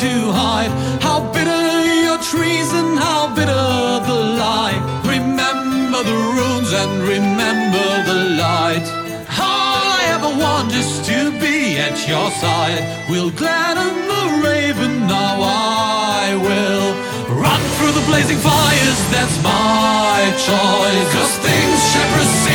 to hide. How bitter your treason, how bitter the lie. Remember the runes and remember the light. All I ever want is to be at your side. We'll gladden the raven, now I will. Run through the blazing fires, that's my choice. Cause things shall proceed.